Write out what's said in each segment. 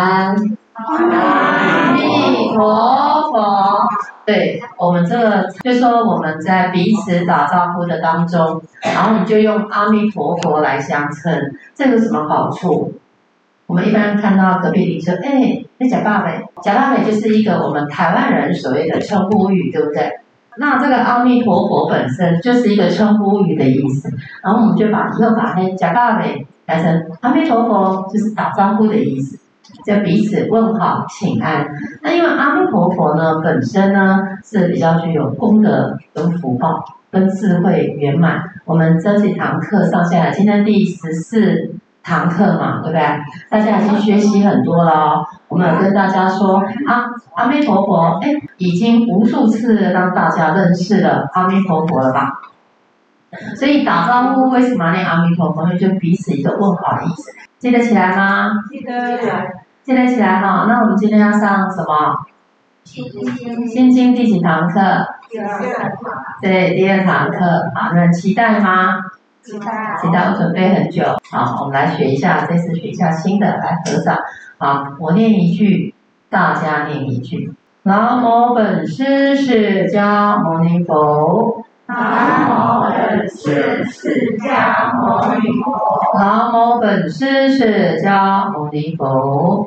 ，阿弥陀佛。对，我们这个就说我们在彼此打招呼的当中，然后你就用阿弥陀佛来相称，这有什么好处？我们一般看到隔壁邻居，哎，那假爸爸，假爸爸就是一个我们台湾人所谓的称呼语，对不对？那这个阿弥陀佛本身就是一个称呼语的意思，然后我们就把以后把那假爸爸改成阿弥陀佛，就是打招呼的意思，就彼此问好请安。那因为阿弥陀佛呢本身呢是比较具有功德跟福报跟智慧圆满。我们这几堂课上下来，今天第十四。堂课嘛，对不对？大家已经学习很多了哦。我们跟大家说，啊，阿弥陀佛，哎，已经无数次让大家认识了阿弥陀佛了吧？所以打招呼为什么念阿弥陀佛？因为就彼此一个问好的意思。记得起来吗？记得起来。记得起来哈。那我们今天要上什么？心经。心经第几堂课？第二堂。对，第二堂课。好，那期待吗？期待，期待我准备很久。好，我们来学一下，这次学一下新的，来合掌。好，我念一句，大家念一句。南无本师释迦牟尼佛。南无本师释迦牟尼佛。南无本师释迦牟尼佛。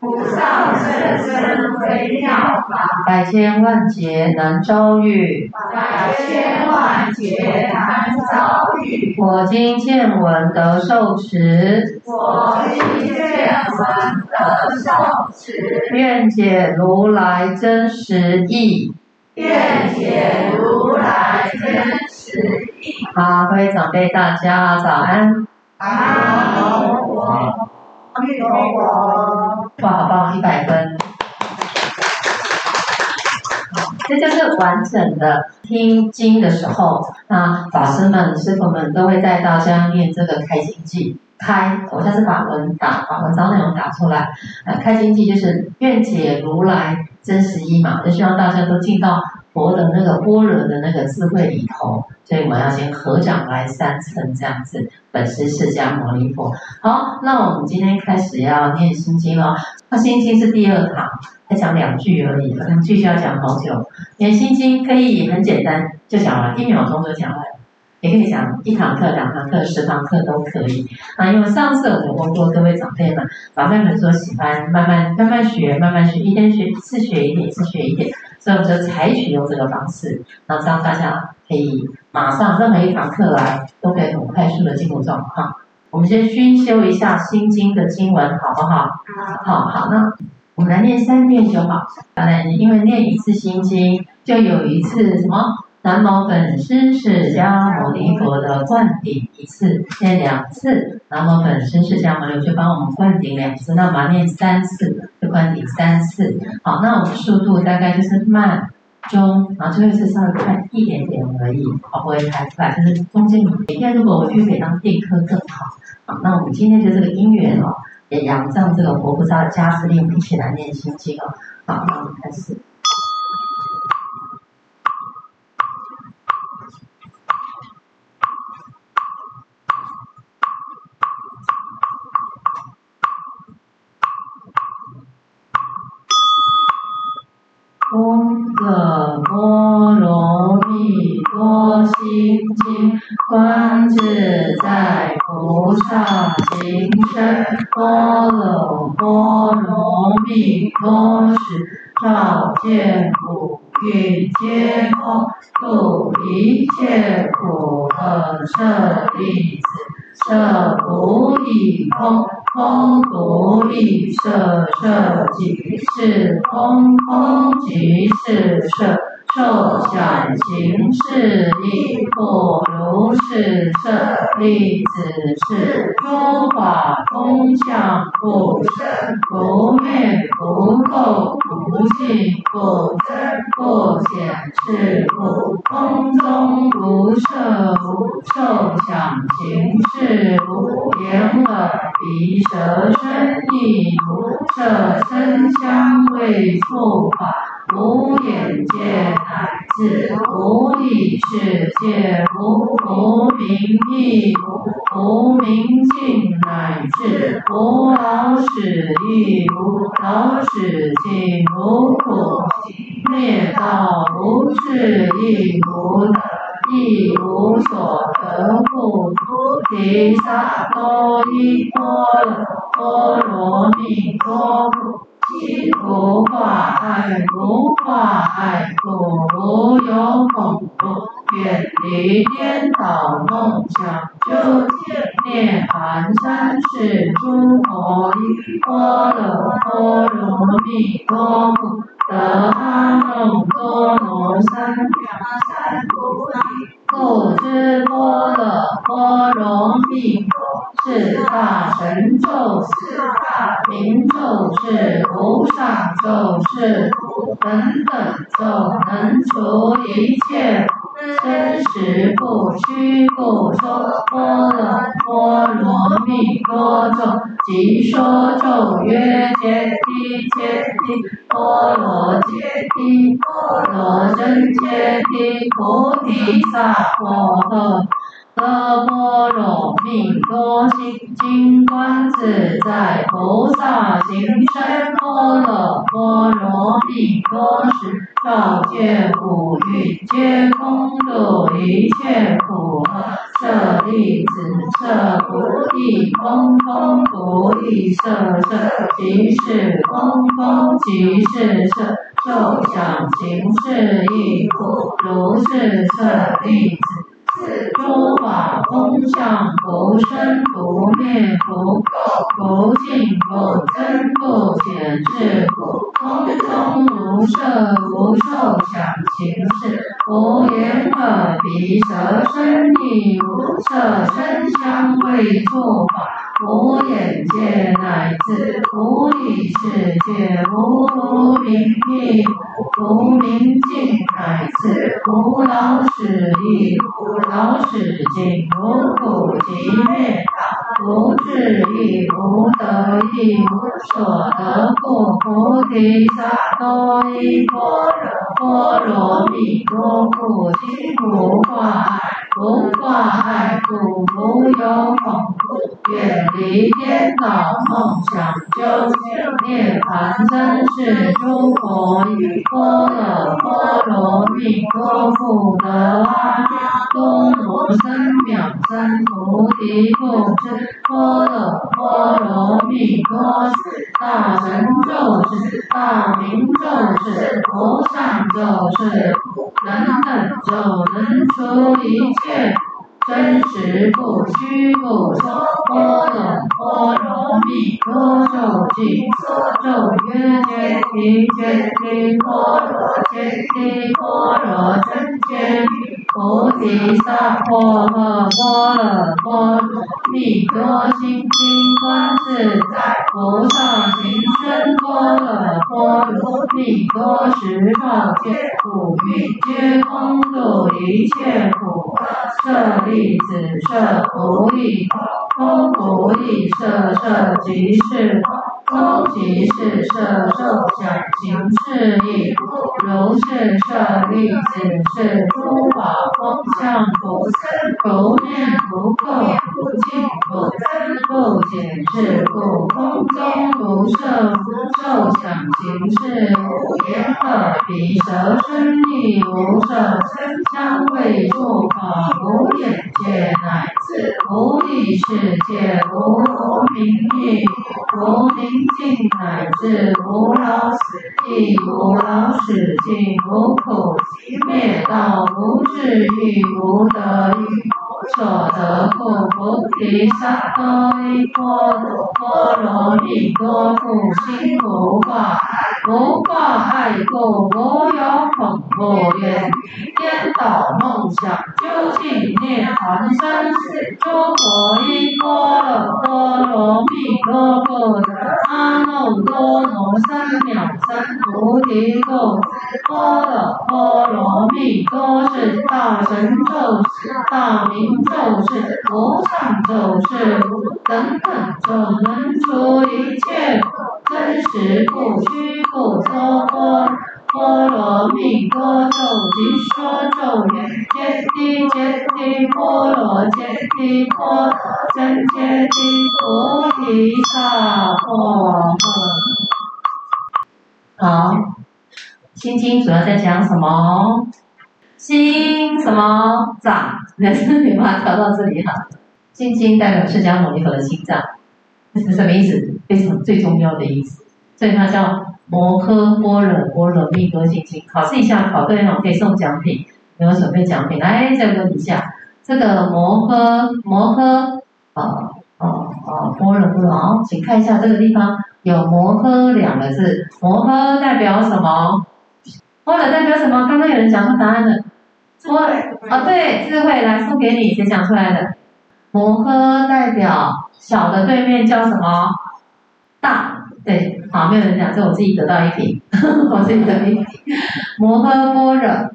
无上甚深微妙法，百千万劫难遭遇，百千万劫难遭遇。我今见闻得受持，我今见闻得受持。愿解如来真实义，愿解如来真实义。好，各位长辈大家早安。阿弥哇，好棒，一百分！好，这就是完整的听经的时候，那法师们、师傅们都会带大家念这个开经记。开，我下次把文打，把文章内容打出来。呃，开经记就是愿解如来真实义嘛，就希望大家都进到佛的那个般若的那个智慧里头。所以我要先合掌来三称这样子。本师释迦牟尼佛。好，那我们今天开始要念心经了。那心经是第二堂，才讲两句而已，两句就要讲好久。念心经可以很简单就讲完，一秒钟就讲完。也可以讲一堂课、两堂课、十堂课都可以。啊，因为上次我问过各位长辈们，长辈们说喜欢慢慢慢慢学，慢慢学，一天学一次学一点，一次学一点，所以我们就采取用这个方式，那这样大家可以马上任何一堂课来，都可以很快速的进入状况。我们先熏修一下心经的经文，好不好？好，好，那我们来念三遍就好。当然，因为念一次心经，就有一次什么？南无本师释迦牟尼佛的灌顶一次，念两次。南无本师释迦牟尼佛就帮我们灌顶两次，那我们念三次，就灌顶三次。好，那我们速度大概就是慢、中，然后最后一次稍微快一点点而已，好，不会太快。就是中间每天如果回去可以当定课更好。好，那我们今天就这个因缘哦，也仰仗这个佛菩萨的加持力，一起来念心经哦。好，那我们开始。功德波罗蜜多心经，观自在菩萨行深般若波罗蜜多时，照见五蕴皆空，度一切苦厄舍利子，舍不异空。空不异色，色即是空，空即是色，受想行识亦复如是，舍利子，是诸法空相，不生不灭，不垢不净，不增不减，是故空中无色，无受想行识，无眼耳鼻舌身意，无色。声香味触法，无眼界乃至无意识界，无无明亦无无明尽乃至无老死亦无老死尽，无苦集灭道无智亦无得。亦无所得故，菩提萨埵依般若波罗蜜多心不挂碍，不挂碍故，无有恐怖，远离颠倒梦想，究竟涅槃三世诸佛依般若波罗蜜多故。得阿耨多罗三藐三菩提，故知般若波罗蜜多是大神咒，是大明咒，是无上咒，是无等等咒，能除一切生死故，须复说般若波罗蜜多咒，即说咒曰：揭谛揭谛，波罗揭谛，波罗僧揭谛，菩提萨婆诃。得波罗蜜多心经观自在菩萨行深般若波罗蜜多时，照见五蕴皆空，度一切苦厄。舍利子，色不异空，空不异色，色即是空，空即是色，受想行识亦复如是，舍利子。是诸法空相，不生不灭，不垢不净，不增不减，是故空中无色，无受想行识，无眼耳鼻舌身意，无色声香味触法，无眼界乃至无意识界，无无明亦无明尽，乃至无老死亦无老死尽，无苦集灭道，无智亦无得，亦无所得故，菩提萨埵依般若波罗蜜多故，心无挂碍，无挂碍故，无有恐怖，远离颠倒梦想，究竟涅槃三世诸佛依般若波罗蜜多故，得阿耨多罗三藐三菩提，故知般若波罗蜜多是大神咒，是大明咒，是无上咒，是等等咒，能除一切。真实故，须复说般若波罗蜜多咒，即说咒曰：揭谛揭谛，波罗揭谛，波罗僧揭谛，菩提萨婆诃，般若波罗蜜多心经观自在菩萨行深般若波罗蜜多时，照见五蕴皆空，度一切苦。舍利子，色不异空，空不异色，色即是空，空即是色，受想行识亦复如是。舍利子，是诸法空相，不生不灭，不垢不净，不增不减，是故空中无色，无受想行识，无眼耳鼻舌身意，无色声香味触法，无眼界乃至无意识界，无无明亦无明尽，乃至无老死亦无老死尽，无苦集灭道，无智亦无得，亦无所得故，菩提萨埵依般若波罗蜜多故，心不挂碍，不挂碍故，无有恐怖，远颠倒梦想，究竟涅槃三世诸佛依般若波罗蜜多故，得阿耨多罗三藐三菩提故，般若波罗蜜多是大神咒是大明咒是无上咒是等等咒能除一切真实不虚故说波。波罗蜜多咒，即说咒语，揭谛揭谛波罗揭谛波，真揭谛菩提萨婆诃。好，心经主要在讲什么？心什么脏？来，你把它调到这里哈。心经代表释迦牟尼佛的心脏，这是什么意思？非常最重要的意思，所以它叫。摩诃般若波罗蜜多心经，考试一下，考对了可以送奖品。没有准备奖品，来再问一下，这个摩诃摩诃，啊啊啊般若波罗，请看一下这个地方有摩诃两个字，摩诃代表什么？般若代表什么？刚刚有人讲出答案了。摩啊对，智慧来送给你，谁讲出来的？摩诃代表小的对面叫什么？大。对，好，没有人讲，这我自己得到一题，我自己得一题。摩诃般若，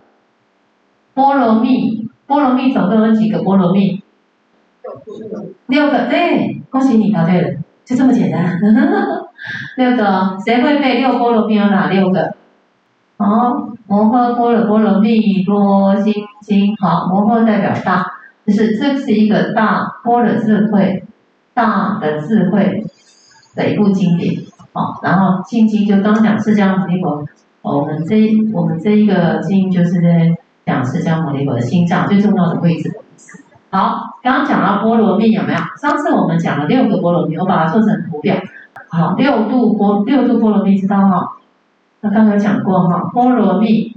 波罗蜜，波罗蜜总共有几个波罗蜜？六个，对，恭喜你答对了，就这么简单。六个，谁会背六波罗蜜有哪六个？好，摩诃般若波罗蜜多心经，好，摩诃代表大，就是这是一个大波的智慧，大的智慧的一部经典。好，然后心经就刚讲释迦牟尼佛，我们这我们这一个经就是在讲释迦牟尼佛的心脏最重要的位置。好，刚刚讲到波罗蜜有没有？上次我们讲了六个波罗蜜，我把它做成图表。好，六度波六度波罗蜜知道吗？那刚刚讲过哈，波罗蜜，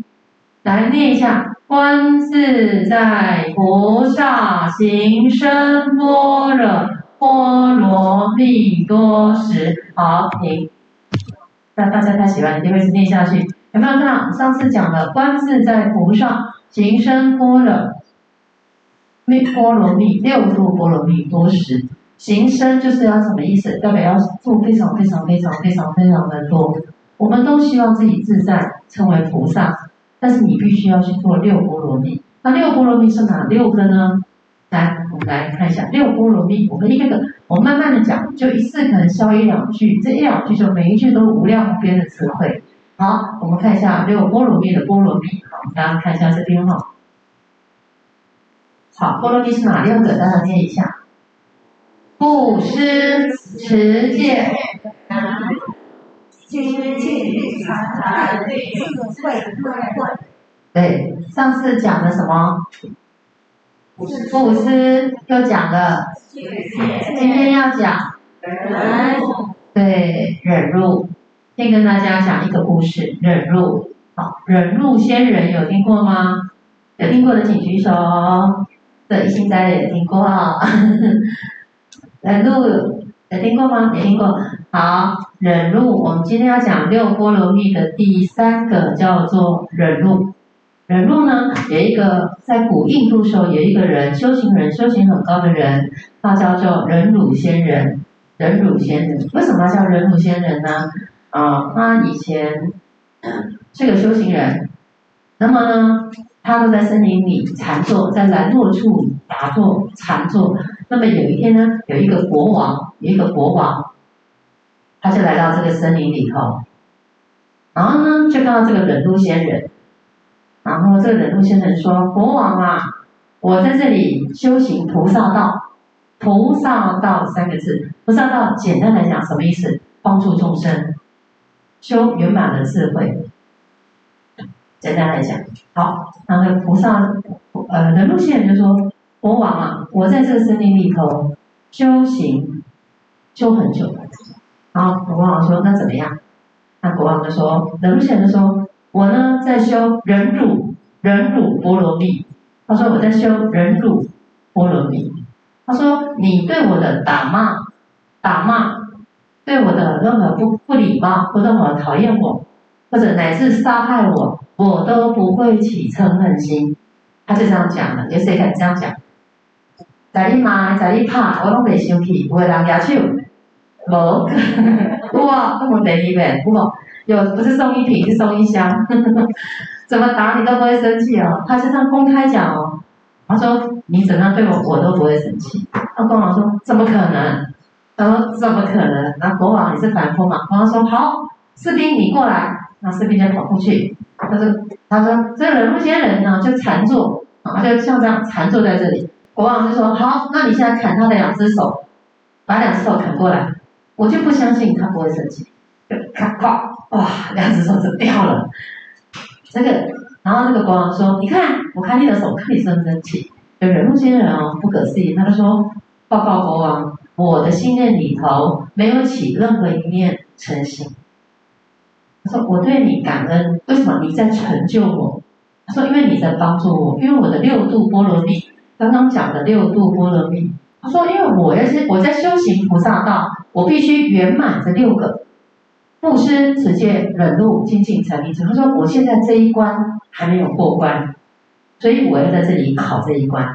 来念一下：观自在菩萨行深般若。波罗蜜多时，好停。那大家太喜欢，一定会念下去。有没有看到？上次讲了观自在菩萨行深般若蜜波罗蜜六度波罗蜜多时，行深就是要什么意思？代表要做非常非常非常非常非常的多。我们都希望自己自在，称为菩萨，但是你必须要去做六波罗蜜。那六波罗蜜是哪六个呢？来，我们来看一下六波罗蜜。我们一个个，我慢慢的讲，就一次可能消一两句，这一两句就每一句都无量无边的智慧。好，我们看一下六波罗蜜的波罗蜜。好，大家看一下这边哈。好，波罗蜜是哪六个？大家念一下。布施、持戒、精进、禅财、智慧、慧。对，上次讲的什么？布施又讲了，今天要讲忍，对，忍辱。先跟大家讲一个故事，忍辱。好，忍辱仙人有听过吗？有听过的请举手。对，一心斋的也听过。忍辱有听过吗？没听过。好，忍辱，我们今天要讲六波罗蜜的第三个叫做忍辱。忍辱呢，有一个在古印度时候有一个人修行人，修行很高的人，他叫做忍辱仙人。忍辱仙人为什么叫忍辱仙人呢？啊，他以前是个修行人，那么呢，他都在森林里禅坐，在兰若处打坐禅坐。那么有一天呢，有一个国王，有一个国王，他就来到这个森林里头，然后呢，就看到这个忍辱仙人。然后这个忍辱仙人说：“国王啊，我在这里修行菩萨道。菩萨道三个字，菩萨道简单来讲什么意思？帮助众生，修圆满的智慧。简单来讲，好，然后菩萨呃忍辱仙人就说：国王啊，我在这个森林里头修行修很久。然后国王说：那怎么样？那国王就说：忍辱仙人就说。”我呢，在修忍辱，忍辱波罗蜜。他说我在修忍辱波罗蜜。他说你对我的打骂，打骂，对我的任何不不礼貌，或者我讨厌我，或者乃至杀害我，我都不会起嗔恨心。他就这样讲的，有谁敢这样讲？在你骂，在你拍，我拢袂生气，有的人举手，无，哇，这么得意呗，哇，有不是送一瓶，是送一箱，怎么打你都不会生气哦。他就这样公开讲哦，他说你怎样对我，我都不会生气。那国王说怎么可能？他说怎么可能？那国王你是凡夫嘛？国王说好，士兵你过来。那士兵就跑过去，他说他说这个忍辱仙人呢就禅坐，啊就像这样缠住在这里。国王就说好，那你现在砍他的两只手，把两只手砍过来。我就不相信他不会生气，就咔咔，哇，两只手就掉了。这个，然后那个国王说，你看，我看你的手，看你生不生气？有忍辱仙人哦，不可思议，他就说，报告国王，我的信念里头没有起任何一念嗔心。他说我对你感恩，为什么你在成就我？他说因为你在帮助我，因为我的六度波罗蜜。刚刚讲的六度波罗蜜，他说：“因为我要是我在修行菩萨道，我必须圆满这六个布施、持戒、忍辱、精进、禅定。他说：“我现在这一关还没有过关，所以我要在这里考这一关。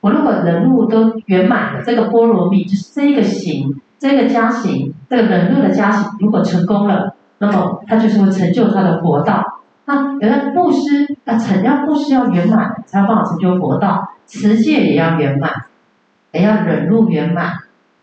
我如果忍辱都圆满了，这个波罗蜜就是这个行，这个加行，这个忍辱的加行，如果成功了，那么他就是会成就他的佛道。那原来布施要成，要布施要圆满，才有办法成就佛道。”持戒也要圆满，也要忍辱圆满，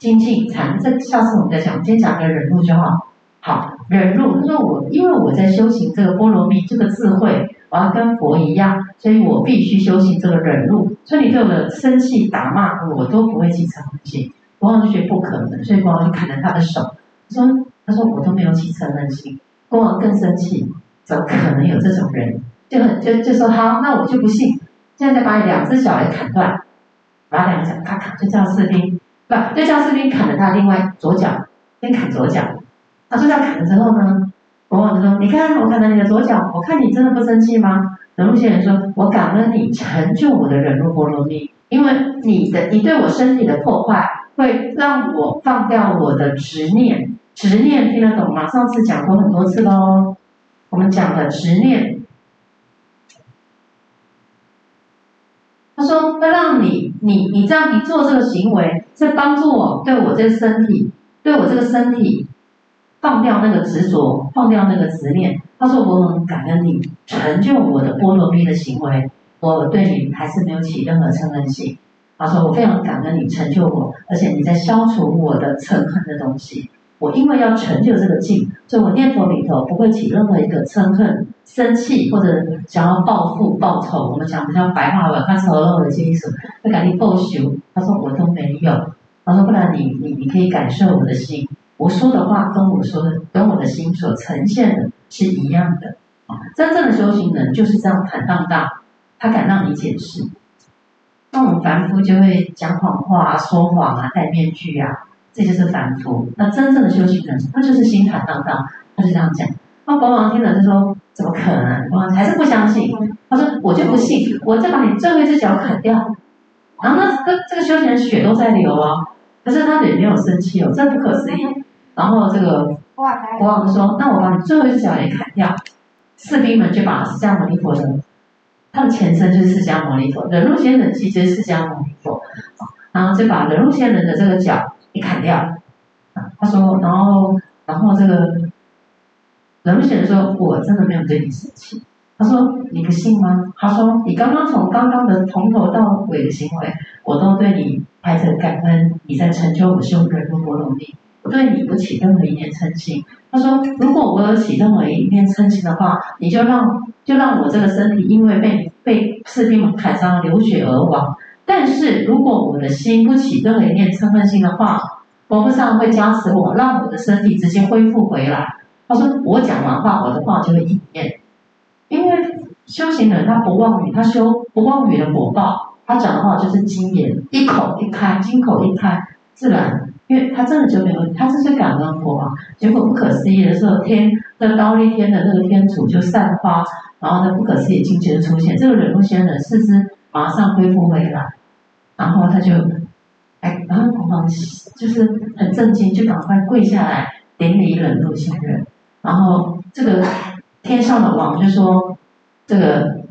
精进禅。这下次我们再讲，先讲个忍辱就好。好，忍辱。他说我因为我在修行这个波罗蜜这个智慧，我要跟佛一样，所以我必须修行这个忍辱。所以你对我的生气打骂，我都不会起嗔恨心。国王就觉得不可能，所以国王就砍了他的手。他说他说我都没有起嗔恨心。国王更生气，怎么可能有这种人？就很就就说好，那我就不信。现在再把你两只脚也砍断，把两个脚咔咔就叫士兵，不就叫士兵砍了他另外左脚，先砍左脚。他说要砍了之后呢，国王就说：“你看我砍了你的左脚，我看你真的不生气吗？”忍辱仙人说：“我感恩你成就我的忍辱波罗蜜，因为你的你对我身体的破坏，会让我放掉我的执念。执念听得懂吗？上次讲过很多次喽，我们讲的执念。”说：“会让你，你，你这样，你做这个行为，是帮助我，对我这个身体，对我这个身体，放掉那个执着，放掉那个执念。”他说：“我很感恩你成就我的波罗蜜的行为，我对你还是没有起任何嗔恨心。”他说：“我非常感恩你成就我，而且你在消除我的嗔恨的东西。”我因为要成就这个境，所以我念头里头不会起任何一个嗔恨、生气或者想要报复、报仇。我们讲比较白话文，他丑陋的心思，会赶紧报仇。他说我都没有。他说不然你你你可以感受我的心，我说的话跟我说的跟我的心所呈现的是一样的。真正的修行人就是这样坦荡荡，他敢让你解释。那我们凡夫就会讲谎话、说谎啊、戴面具啊。这就是凡夫，那真正的修行人，他就是心坦荡荡，他就这样讲。那国王听了就说：“怎么可能？”国王还是不相信。他说：“我就不信，我再把你最后一只脚砍掉。”然后那这这个修行人血都在流啊，可是他也没有生气哦，这不可思议。然后这个国王说：“那我把你最后一只脚也砍掉。”士兵们就把释迦牟尼佛的，他的前身就是释迦牟尼佛，忍辱仙人其实是释迦牟尼佛，然后就把忍辱仙人的这个脚。给砍掉，他说，然后，然后这个忍辱仙人说，我真的没有对你生气。他说，你不信吗？他说，你刚刚从刚刚的从头到尾的行为，我都对你怀着感恩，你在成就我修忍辱波罗蜜，我对你不起任何一念嗔心。他说，如果我有起任何一念嗔心的话，你就让就让我这个身体因为被被士兵们砍伤流血而亡。但是如果我的心不起任何一念嗔恨心的话，佛菩萨会加持我，让我的身体直接恢复回来。他说我讲完话，我的话就会应验。因为修行人他不妄语，他修不妄语的果报，他讲的话就是金言，一口一开，金口一开，自然，因为他真的就没有，他这是感恩佛啊。结果不可思议的时候，天那忉利天的那个天主就散发，然后呢不可思议境界就出现，这个忍辱仙人四肢马上恢复回来。然后他就，哎，然后国王就是很震惊，就赶快跪下来顶礼忍辱仙人。然后这个天上的王就说：“这个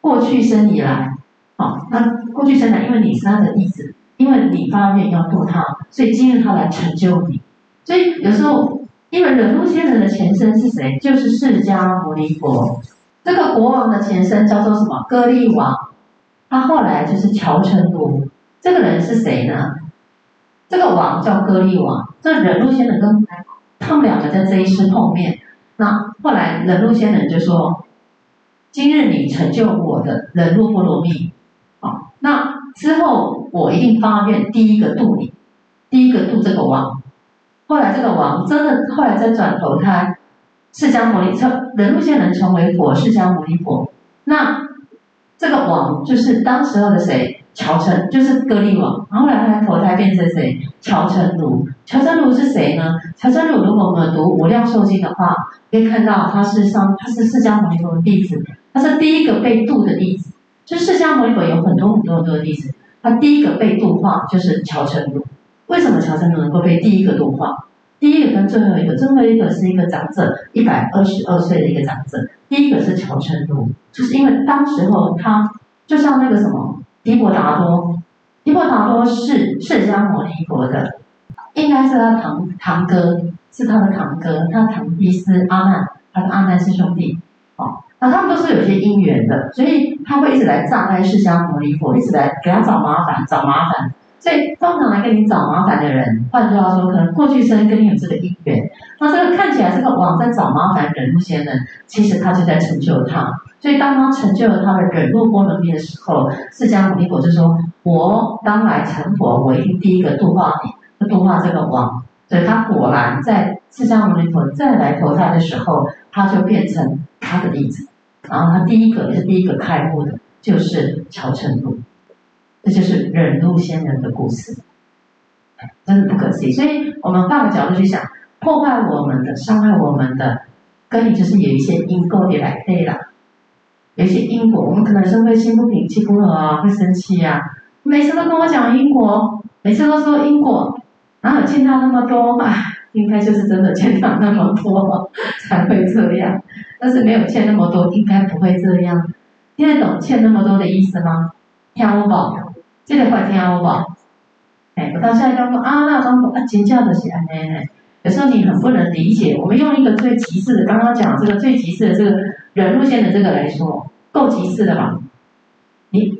过去生以来，好，那过去生来，因为你是他的弟子，因为你发愿要度他，所以今日他来成就你。所以有时候因为忍辱仙人的前身是谁？就是释迦牟尼佛。这个国王的前身叫做什么？割利王。他后来就是乔成如。这个人是谁呢？这个王叫割利王。这忍辱仙人跟他们两个在这一世碰面。那后来忍辱仙人就说：“今日你成就我的忍辱波罗蜜，好，那之后我一定发愿第一个度你，第一个度这个王。”后来这个王真的后来再转投胎，释迦牟尼成忍辱仙人成为佛，释迦牟尼佛。那这个王就是当时候的谁？乔成就是歌利王。然后后来他投胎变成谁？乔成如。乔成如是谁呢？乔成如如果我们读《无量寿经》的话，可以看到他是上他是释迦牟尼佛的弟子，他是第一个被度的弟子。就释迦牟尼佛有很多很多很多的弟子，他第一个被度化就是乔成如。为什么乔成如能够被第一个度化？第一个跟最后一个，最后一个是一个长者，一百二十二岁的一个长者。第一个是乔成如，就是因为当时候他就像那个什么提婆达多，提婆达多是释迦牟尼佛的，应该是他堂堂哥，是他的堂哥，他堂弟是阿难，他的阿难师兄弟。哦，那他们都是有些因缘的，所以他会一直来障碍释迦牟尼佛，一直来给他找麻烦，找麻烦。所以通常来跟你找麻烦的人，换句话说，可能过去生跟你有这个因缘。那这个看起来这个网在找麻烦忍辱仙人，其实他就在成就他。所以当他成就了他的忍辱波罗蜜的时候，释迦牟尼佛就说：“我当来成佛，我一定第一个度化你，度化这个王。”所以他果然在释迦牟尼佛再来投胎的时候，他就变成他的弟子。然后他第一个也是第一个开悟的，就是乔成如。这就是忍辱仙人的故事，真的不可思议。所以我们换个角度去想，破坏我们的、伤害我们的，跟你就是有一些因果的来对了。有些因果，我们可能是会心不平、气不和啊，会生气呀、啊。每次都跟我讲因果，每次都说因果，哪有欠他那么多？唉，应该就是真的欠他那么多才会这样。但是没有欠那么多，应该不会这样。听得懂欠那么多的意思吗？听有无？这个话听有无？哎，我到现在都说啊，那刚说啊，尖叫的是安尼。有时候你很不能理解，我们用一个最极致的，刚刚讲这个最极致的这个忍辱仙的这个来说，够极致的吧？你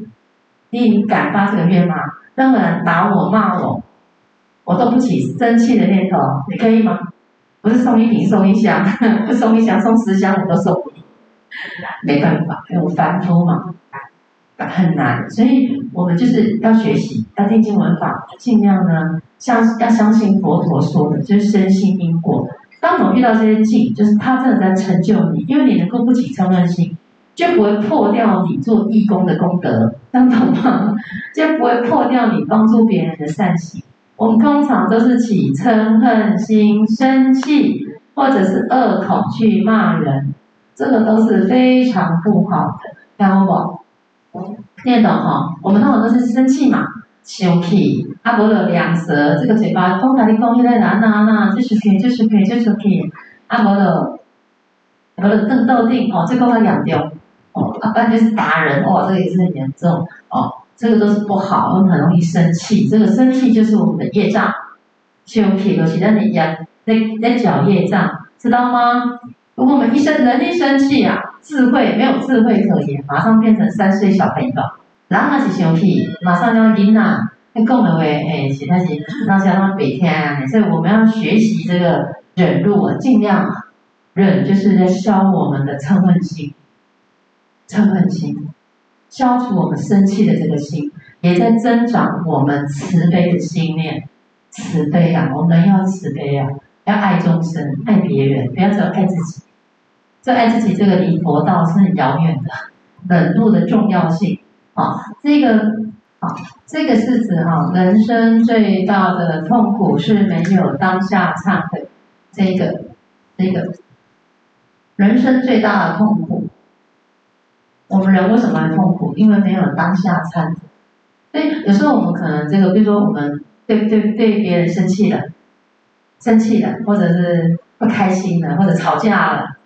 你敢发这个愿吗？任何人打我骂我，我都不起生气的念头，你可以吗？不是送一瓶送一箱，不送一箱送十箱我都送，没办法，因为我凡夫嘛。很难，所以我们就是要学习，要听经闻法，尽量呢相要相信佛陀说的，就是深信因果。当我们遇到这些境，就是他真的在成就你，因为你能够不起嗔恨心，就不会破掉你做义工的功德，听懂吗？就不会破掉你帮助别人的善行。我们通常都是起嗔恨心、生气，或者是恶口去骂人，这个都是非常不好的，听懂不？念懂哈？我们通常都是生气嘛，生气，啊，无了两舌，这个嘴巴通常你讲起来哪哪哪，就是可以，就是可以，就是可以，啊，无了，无了瞪到定哦，这个会养掉哦，啊，不然就是打人哦，这个也是很严重哦，这个都是不好，我们很容易生气，这个生气就是我们的业障，生气都是咱的业，在在搅业障，知道吗？如果我们一生人一生气啊，智慧没有智慧可言，马上变成三岁小朋友。然后那是生气，马上就要赢啊，那讲的话，哎，其他是那是让他白天啊。所以我们要学习这个忍辱啊，尽量忍，就是在消我们的嗔恨心，嗔恨心，消除我们生气的这个心，也在增长我们慈悲的心念。慈悲啊，我们要慈悲啊，要爱众生，爱别人，不要只有爱自己。这爱自己，这个离佛道是很遥远的。忍辱的重要性，啊，这个，啊，这个是指哈，人生最大的痛苦是没有当下忏悔。这个，这个，人生最大的痛苦，我们人为什么会痛苦？因为没有当下忏悔。所以有时候我们可能这个，比如说我们对对对别人生气了，生气了，或者是不开心了，或者吵架了。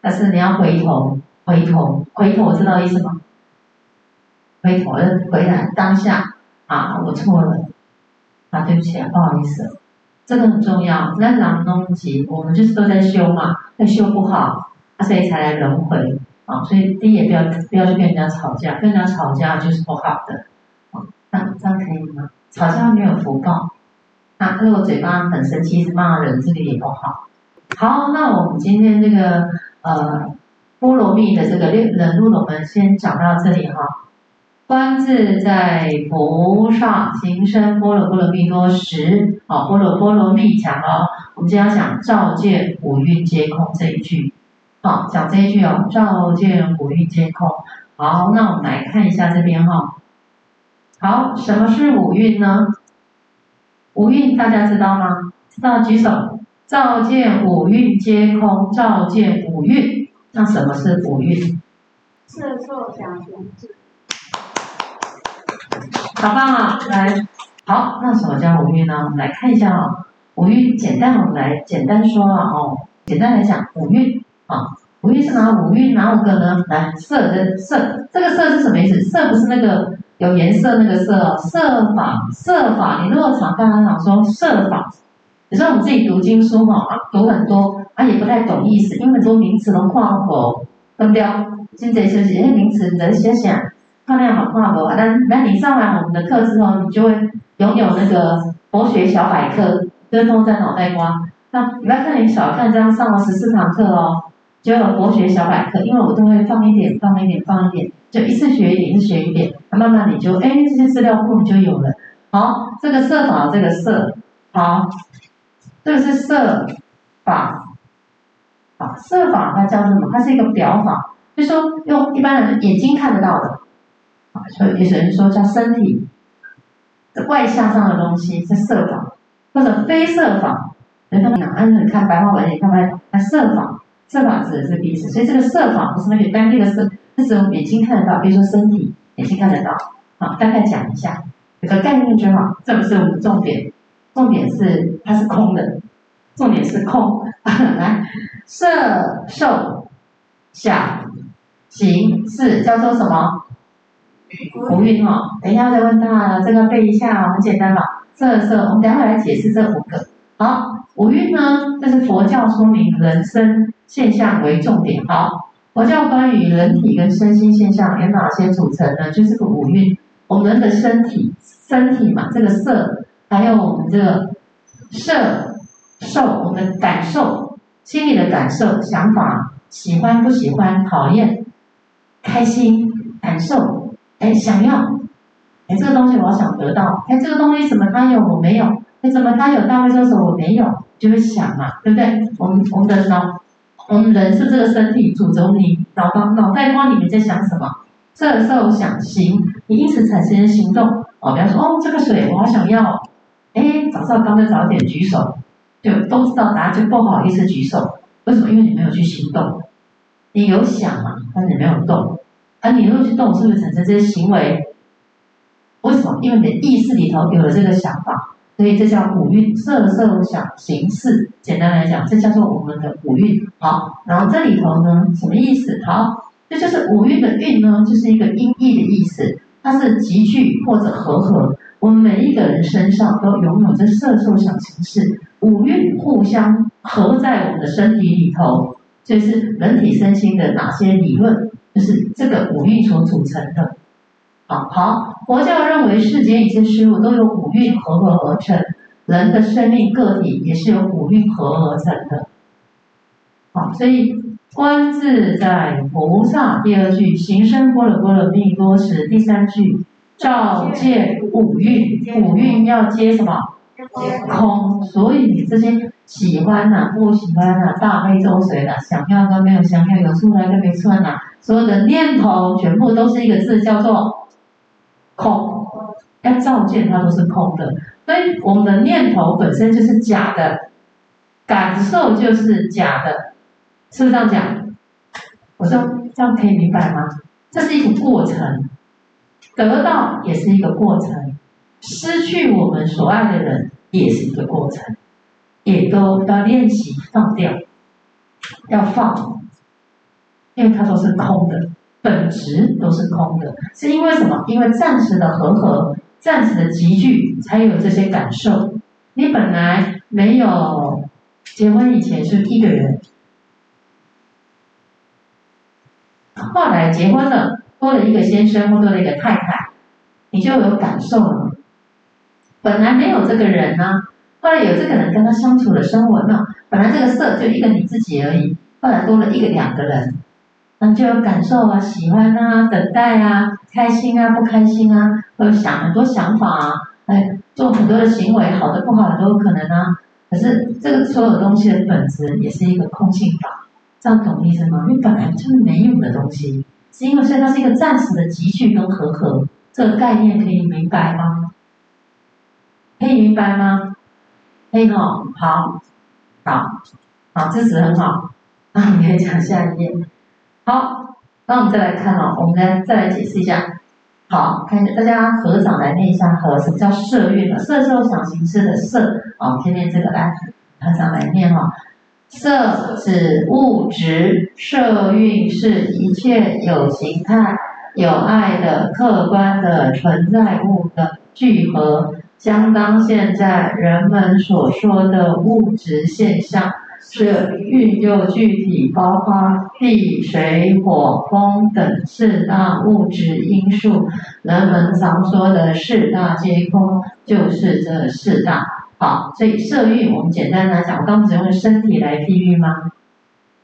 但是你要回头，回头，回头，知道意思吗？回头，回来当下啊，我错了，啊，对不起啊，不好意思，这个很重要。那两个东西，我们就是都在修嘛，在修不好，所以才来轮回啊。所以第一也不要不要去跟人家吵架，跟人家吵架就是不好的。啊，那这样可以吗？吵架没有福报。那如果嘴巴很生气，是骂人，这个也不好。好，那我们今天这个呃波罗蜜的这个人路，我们先讲到这里哈。观自在菩萨行深般若波罗蜜多时，好，般若波罗蜜讲哦，我们今天要讲照见五蕴皆空这一句，好，讲这一句哦，照见五蕴皆空。好，那我们来看一下这边哈。好，什么是五蕴呢？五蕴大家知道吗？知道举手。照见五蕴皆空，照见五蕴。那什么是五蕴？色受想行识。好棒啊！来，好，那什么叫五蕴呢？我们来看一下啊、哦，五蕴简单，我们来简单说啊哦，简单来讲，五蕴啊，五蕴是哪五蕴？哪五个呢？来，色的色，这个色是什么意思？色不是那个有颜色那个色哦，色法色法。你如果常跟他讲说色法，有时候我们自己读经书嘛，啊，读很多啊，也不太懂意思，因为很多名词都跨口分掉，现在就是些名词人写写。看那好看不？但那你上完我们的课之后，你就会拥有那个佛学小百科，跟风在脑袋瓜。那你不要看你小看这样上了十四堂课哦，就有佛学小百科，因为我都会放一点，放一点，放一点，就一次学一点，一次学一点，那慢慢你就哎这些资料库你就有了。好，这个色法这个色，好，这个是色法，啊色法它叫什么？它是一个表法，就是说用一般人眼睛看得到的。啊，所以有些人说叫身体外向上的东西是色法，或者非色法。人家哪按你看白话文，你看不懂。那色法，色法指的是这个意思。所以这个色法不是那个单一的色，是指我们眼睛看得到，比如说身体，眼睛看得到。好，大概讲一下，有个概念就好。这不是我们重点，重点是它是空的，重点是空。来，色受想行识叫做什么？五蕴哈，等一下再问他，这个背一下，很简单嘛。色色，我们等下来解释这五个。好，五蕴呢，这是佛教说明人生现象为重点。好，佛教关于人体跟身心现象有哪些组成呢？就是个五蕴。我们的身体，身体嘛，这个色，还有我们这个色受，我们的感受，心里的感受、想法，喜欢不喜欢、讨厌、开心、感受。哎，想要，哎，这个东西我想得到，哎，这个东西怎么他有我没有？哎，怎么他有大会这时候我没有？就会想嘛，对不对？我们我们的脑，我们人是这个身体主轴，你脑脑脑袋瓜里面在想什么？这时候想行，你因此产生行动。哦，比方说，哦，这个水我好想要，哎，早知道刚才早点举手，就都知道答案，就不好意思举手。为什么？因为你没有去行动，你有想嘛，但是你没有动。而、你如果去动，是不是产生这些行为？为什么？因为你的意识里头有了这个想法，所以这叫五蕴色受想行识。简单来讲，这叫做我们的五蕴。好，然后这里头呢，什么意思？好，这就是五蕴的蕴呢，就是一个音译的意思，它是集聚或者和合。我们每一个人身上都拥有这色受想行识，五蕴互相合在我们的身体里头，这是人体身心的哪些理论？就是这个五蕴所组成的，啊好，佛教认为世间一切事物都由五蕴合合而成，人的生命个体也是由五蕴合而成的，好，所以观自在菩萨第二句行深般若波罗蜜多时，第三句照见五蕴，五蕴要接什么？空，所以你这些喜欢呐、不喜欢呐、大悲咒谁的，想要跟没有想要，有出来跟没出来呐，所有的念头全部都是一个字，叫做空。要照见它都是空的，所以我们的念头本身就是假的，感受就是假的，是不是这样讲？我说这样可以明白吗？这是一个过程，得到也是一个过程。失去我们所爱的人也是一个过程，也都要练习放掉，要放，因为它都是空的，本质都是空的，是因为什么？因为暂时的和合，暂时的集聚，才有这些感受。你本来没有结婚以前是一个人，后来结婚了，多了一个先生或多了一个太太，你就有感受了。本来没有这个人呢、后来有这个人跟他相处的生活呢，本来这个色就一个你自己而已，后来多了一个两个人，那就有感受啊，喜欢啊，等待啊，开心啊，不开心啊，会想很多想法啊，哎，做很多的行为，好的不好的都有可能啊。可是这个所有东西的本质也是一个空性法，这样懂意思吗？因为本来就是没有的东西，是因为所以它是一个暂时的集聚跟和合，这个概念可以明白吗？可以明白吗？可以哦，好，好，好，这词很好，啊，你可以讲下一页。好，那我们再来看哦，我们来再来解释一下。好，看一下大家合掌来念一下和，什么叫色蕴呢？色受想行识的色，啊，天天这个来合掌来念哈。色指物质，色蕴是一切有形态、有爱的客观的存在物的聚合。相当现在人们所说的物质现象，是蕴又具体，包括地、水、火、风等四大物质因素。人们常说的四大皆空，就是这四大。好，所以色蕴，我们简单来讲，我刚不是用身体来比喻吗？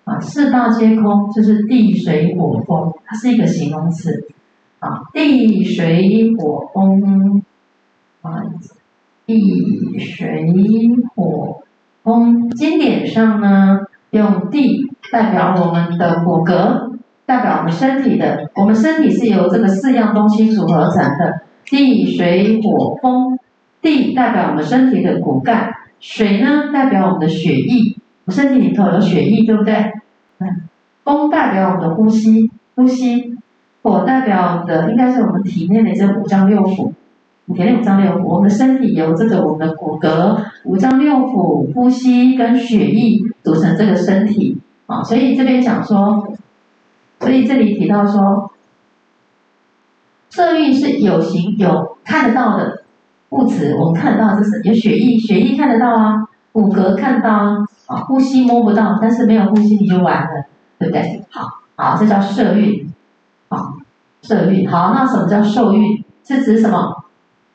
啊，四大皆空，就是地、水、火、风，它是一个形容词。啊，地、水、火、风。啊，地水火风，经典上呢，用地代表我们的骨骼，代表我们身体的。我们身体是由这个四样东西组合成的，地水火风。地代表我们身体的骨干，水呢代表我们的血液，我们身体里头有血液，对不对？嗯。风代表我们的呼吸，呼吸。火代表我们的应该是我们体内的这五脏六腑。五脏六腑，我们的身体由这个我们的骨骼、五脏六腑、呼吸跟血液组成这个身体啊。所以这边讲说，所以这里提到说，色蕴是有形有看得到的物质，我们看得到这是有血液，血液看得到啊，骨骼看得到啊，啊，呼吸摸不到，但是没有呼吸你就完了，对不对？好，好，这叫色蕴，好，色蕴。好，那什么叫受蕴？是指什么？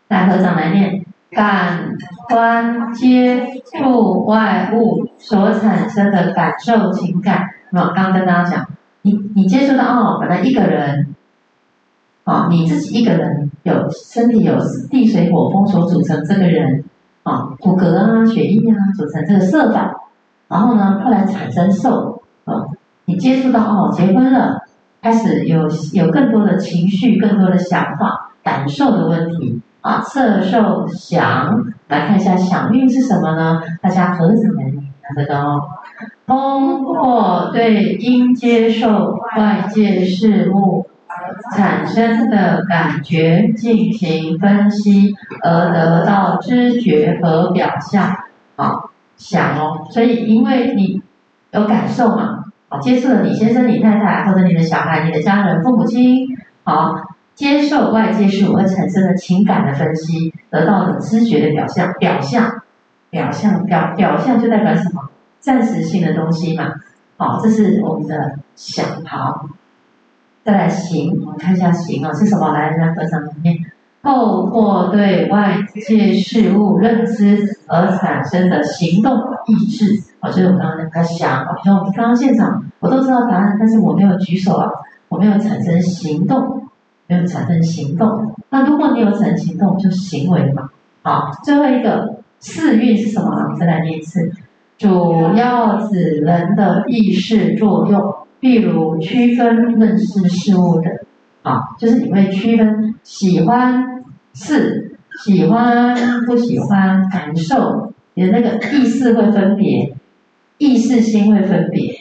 来合掌来念，感官接触外物所产生的感受情感。那刚刚跟大家讲，你你接触到哦，本来一个人，啊，你自己一个人有身体有地水火风所组成这个人，啊，骨骼啊、血液啊组成这个色法，然后呢，后来产生受，啊，你接触到哦，结婚了，开始有有更多的情绪、更多的想法、感受的问题。啊，色受想，来看一下想蕴是什么呢？大家合掌来念，看得到。通过对应接受外界事物产生的感觉进行分析，而得到知觉和表象。好，想哦，所以因为你有感受嘛，好，接触了你先生、你太太或者你的小孩、你的家人、父母亲，好。接受外界事物而产生的情感的分析，得到的知觉的表象，表象，表象，表表象就代表什么？暂时性的东西嘛。好，这是我们的想。好，再来行，我们看一下行啊，是什么？来，在合上里面，透过对外界事物认知而产生的行动意志。好，就是我刚刚刚在想，比如说我们刚刚现场，我都知道答案，但是我没有举手啊，我没有产生行动。没有产生行动，那如果你有产生行动，就是行为嘛。好，最后一个四蕴是什么？我们再来念一次，主要指人的意识作用，譬如区分认识事物的，啊，就是你会区分喜欢是喜欢不喜欢，感受你的那个意识会分别，意识心会分别。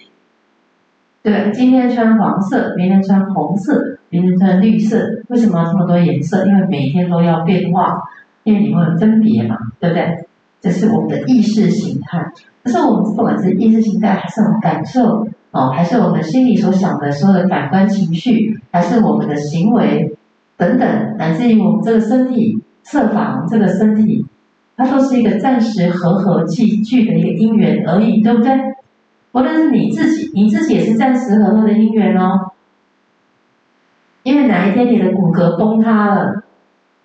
对，今天穿黄色，明天穿红色，明天穿绿色，为什么这么多颜色？因为每天都要变化，因为你会分别嘛，对不对？这是我们的意识形态。可是我们不管是意识形态，还是我们感受，哦，还是我们心里所想的所有的感官情绪，还是我们的行为等等，乃至于我们这个身体设法，这个身体它都是一个暂时和合聚聚的一个因缘而已，对不对？无论是你自己，你自己也是暂时和合的因缘哦。因为哪一天你的骨骼崩塌了，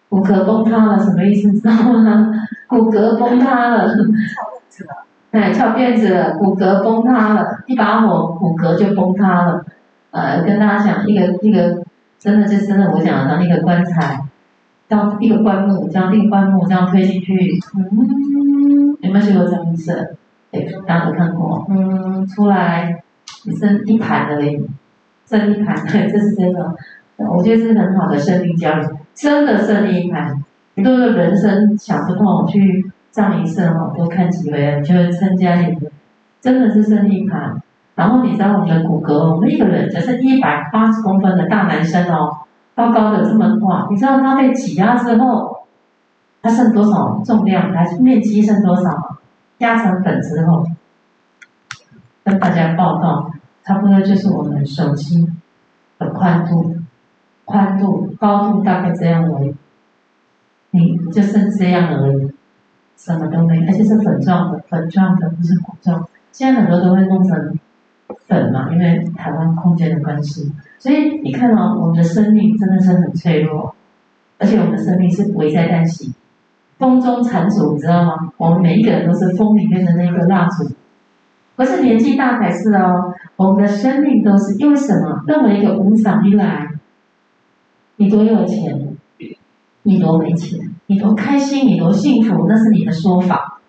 骨骼崩塌了什么意思？知道吗？骨骼崩塌了，翘辫子了，哎，翘辫子了，骨骼崩塌了，一把火，骨骼就崩塌了。呃，跟大家讲一个一个，真的就真的，我讲的那个棺材，当一个棺木，将一个棺木这样推进去，嗯，有没有学过这样子？对，大家都看过，嗯，出来，只剩一盘而已，剩一盘，对，这是真的。我觉得是很好的生命教育，真的胜利一盘。你都是人生想不通，去上一次哦，多看几回，就会增加你的，真的是胜利一盘。然后你知道我们的骨骼，我们一个人就是一百八十公分的大男生哦，高高的这么高，你知道他被挤压之后，他剩多少重量？还是面积剩多少吗？压成粉之后，跟大家报告，差不多就是我们手机的宽度。宽度、高度大概这样而已，你就是这样而已，什么都没，而且是粉状的，粉状的不是骨状。现在很多都会弄成粉嘛，因为台湾空间的关系。所以你看到、我们的生命真的是很脆弱，而且我们的生命是危在旦夕，风中残烛，你知道吗？我们每一个人都是风里面的那个蜡烛，不是年纪大才是哦。我们的生命都是因为什么？任何一个无常一来。你多有钱，你多没钱，你多开心，你多幸福，那是你的说法。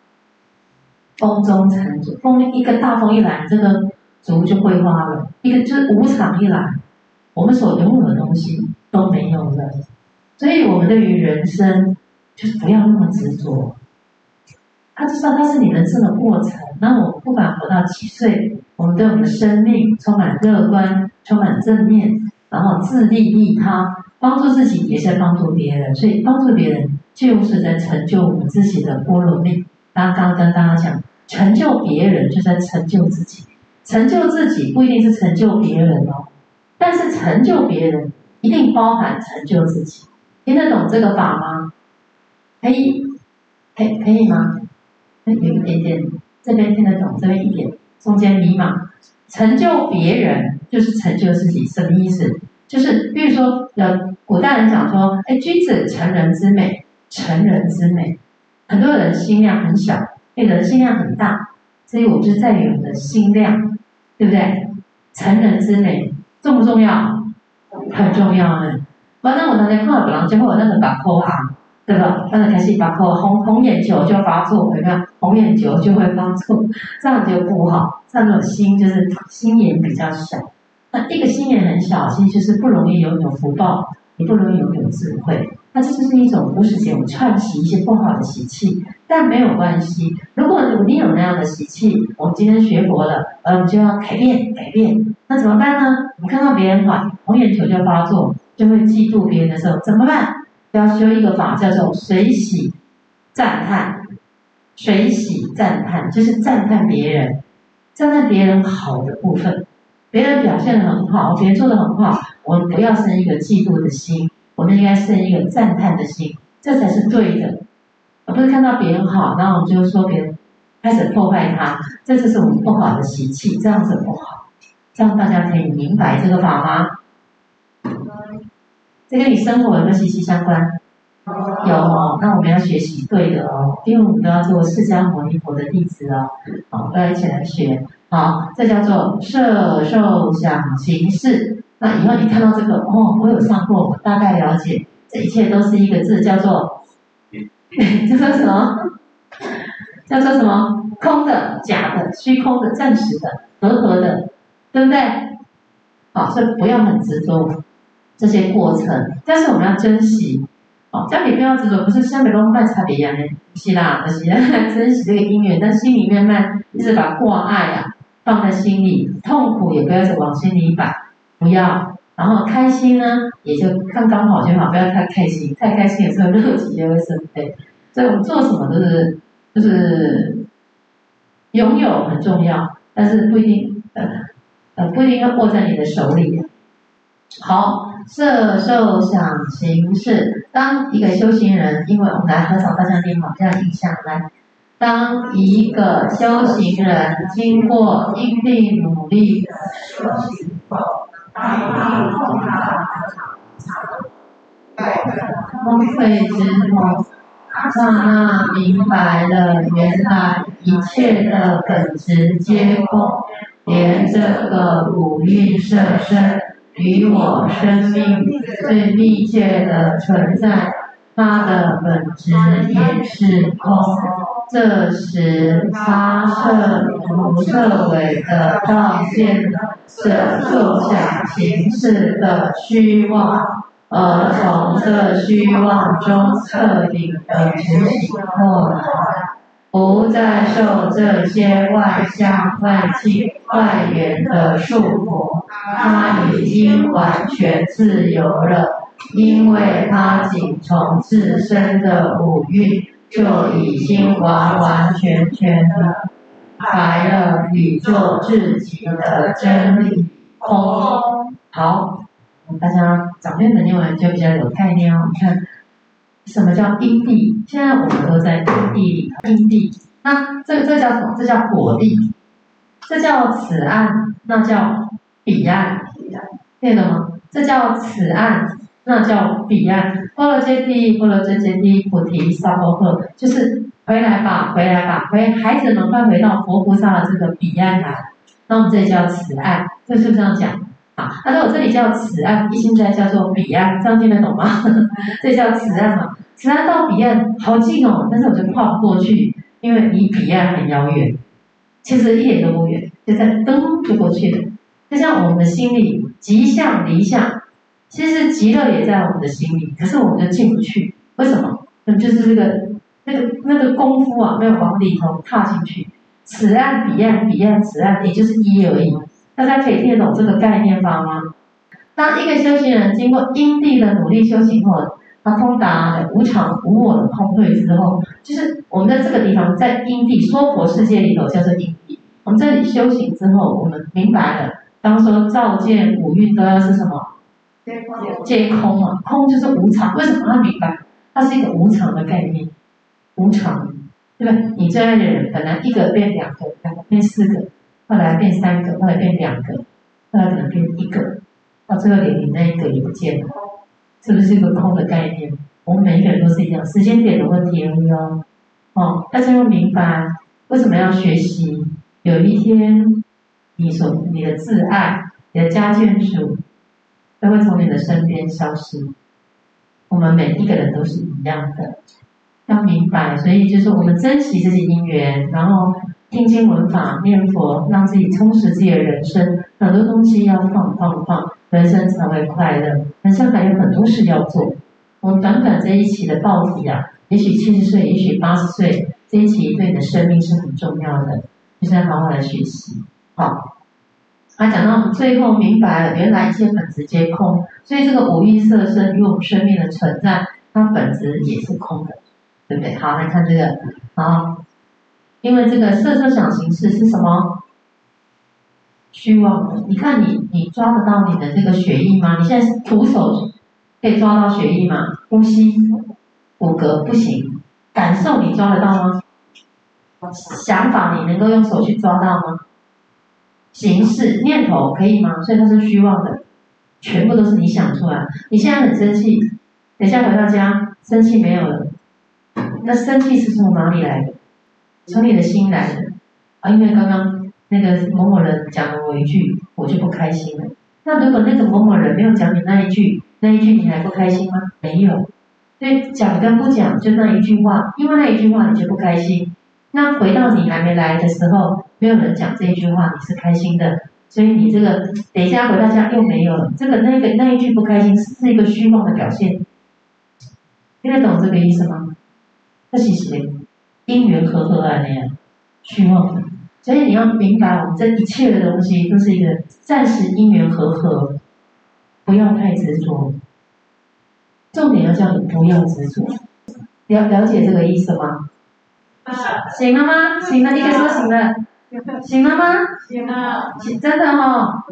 风中残烛，风一个大风一来，这个烛就会花了。一个就是无常一来，我们所拥有的东西都没有了。所以，我们对于人生，就是不要那么执着。他知道它是你人生的过程。那我不管活到几岁，我们对我们的生命充满乐观，充满正面，然后自利利他。帮助自己也是在帮助别人，所以帮助别人就是在成就我们自己的波罗蜜。刚刚跟大家讲，成就别人就在成就自己，成就自己不一定是成就别人哦，但是成就别人一定包含成就自己。听得懂这个法吗？可以，可以可以吗？有一点点，这边听得懂，这边一点，中间迷茫。成就别人就是成就自己，什么意思？就是，比如说，呃，古代人讲说，哎，君子成人之美，成人之美。很多人心量很小，有人心量很大，所以我就在于我们的心量，对不对？成人之美重不重要？很重要呢。反正我那天看到别人最后那个把口行，对吧？但是开始把口红红眼球就发作，有没有？红眼球就会发作，这样就不好。这样的心就是心眼比较小。那一个心眼很小，其实就是不容易拥有福报，也不容易拥有智慧。那这就是一种无始劫我串习一些不好的习气，但没有关系。如果你有那样的习气，我们今天学佛了，呃，就要改变改变。那怎么办呢？我们看到别人好，红眼球就发作，就会嫉妒别人的时候，怎么办？要修一个法，叫做随喜赞叹。随喜赞叹就是赞叹别人，赞叹别人好的部分。别人表现得很好，别人做得很好，我们不要生一个嫉妒的心，我们应该生一个赞叹的心，这才是对的，而不是看到别人好，然后我们就说别人开始破坏他，这就是我们不好的习气，这样子不好，这样大家可以明白这个法吗？这跟你生活有没有息息相关？有哦，那我们要学习对的哦，因为我们都要做释迦牟尼佛的弟子哦，好，大家一起来学。好，这叫做色受想行识。那以后你看到这个，哦，我有上过，我大概了解，这一切都是一个字，叫做，叫做什么？叫做什么？空的、假的、虚空的、暂时的、和合的，对不对？好，所以不要很执着这些过程，但是我们要珍惜。哦，这样你不要执着，不是像美容办差别一样的，不是啦，不是珍惜这个姻缘，但心里面慢一直把挂碍啊。放在心里，痛苦也不要再往心里摆，不要。然后开心呢，也就刚刚好就好，不要太开心，太开心的时候肉体就会生悲。所以我们做什么都是，就是拥有很重要，但是不一定，呃，呃，不一定要握在你的手里。好，色受想行识。当一个修行人，因为我们来合掌，大家念好这样印象来。当一个修行人经过因地努力的修行后，崩溃之后，刹那明白了，原来一切的本质皆空，连这个五蕴色身。与我生命最密切的存在，它的本质也是空。这时，他色如色违的照见了色受想行识的虚妄，而从这虚妄中彻底的觉醒过来。不再受这些外相、外境、外缘的束缚，他已经完全自由了，因为他仅从自身的五蕴就已经完完全全的白了宇宙自己的真理空。好，大家早面的念完就比较有概念哦。你看。什么叫因地？现在我们都在因地里。因地，那这这叫什么？这叫果地，这叫此岸，那叫彼岸，对的吗？这叫此岸，那叫彼岸。波罗揭谛，波罗揭谛，菩提萨婆诃，就是回来吧，回来吧，回孩子们快回到佛菩萨的这个彼岸来。那我们这叫此岸，这是不是这样讲？他说我这里叫此岸，一心斋叫做彼岸，这样听得懂吗？这叫此岸嘛，此岸到彼岸好近哦，但是我就跨不过去，因为离彼岸很遥远。其实一点都不远，就在噔就过去了。就像我们的心里极向离向，其实极乐也在我们的心里，可是我们就进不去。为什么？那就是这个那个那个功夫啊，没有往里头踏进去。此岸彼岸，彼岸此岸，也就是一而已。大家可以听得懂这个概念吧吗？当一个修行人经过因地的努力修行后，他通达无常无我的空对之后，就是我们在这个地方，在因地娑婆世界里头叫做因地。我们这里修行之后，我们明白了，当说照见五蕴都要是什么？皆空啊，空就是无常。为什么要明白？它是一个无常的概念，无常，对吧？你最爱的人，本来一个变两个，两个变四个。后来变三个，后来变两个，后来可能变一个，到最后连你那一个也不见了，是不是一个空的概念？我们每一个人都是一样，时间点的问题而已哦。哦，大家要明白为什么要学习？有一天，你所你的挚爱、你的家眷属都会从你的身边消失。我们每一个人都是一样的，要明白。所以就是我们珍惜这些因缘，然后。听经闻法念佛，让自己充实自己的人生。很多东西要放放放，人生才会快乐。人生还有很多事要做。我们短短这一期的报题啊，也许七十岁，也许八十岁，这一期对你的生命是很重要的，就是要好好来学习。好，他讲到最后明白了，原来一切本质皆空，所以这个五蕴色身与我们生命的存在，它本质也是空的，对不对？好，来看这个，好。因为这个色受想行识是什么？虚妄的。你看你，你抓得到你的这个血液吗？你现在是徒手可以抓到血液吗？呼吸、骨骼不行，感受你抓得到吗？想法你能够用手去抓到吗？形式、念头可以吗？所以它是虚妄的，全部都是你想出来。你现在很生气，等下回到家，生气没有了，那生气是从哪里来的？从你的心来的啊，因为刚刚那个某某人讲了我一句，我就不开心了。那如果那个某某人没有讲你那一句，那一句你还不开心吗？没有。所以讲跟不讲就那一句话，因为那一句话你就不开心。那回到你还没来的时候，没有人讲这一句话，你是开心的。所以你这个等一下回到家又没有了，这个那个那一句不开心是一个虚妄的表现。听得懂这个意思吗？这是谁？因缘和合啊，那样虚妄的，所以你要明白，我们这一切的东西都是一个暂时因缘和合，不要太执着。重点要叫你不要执着，了了解这个意思吗？醒了吗？醒了，一个说醒了，醒了吗？醒了，真的哈、哦。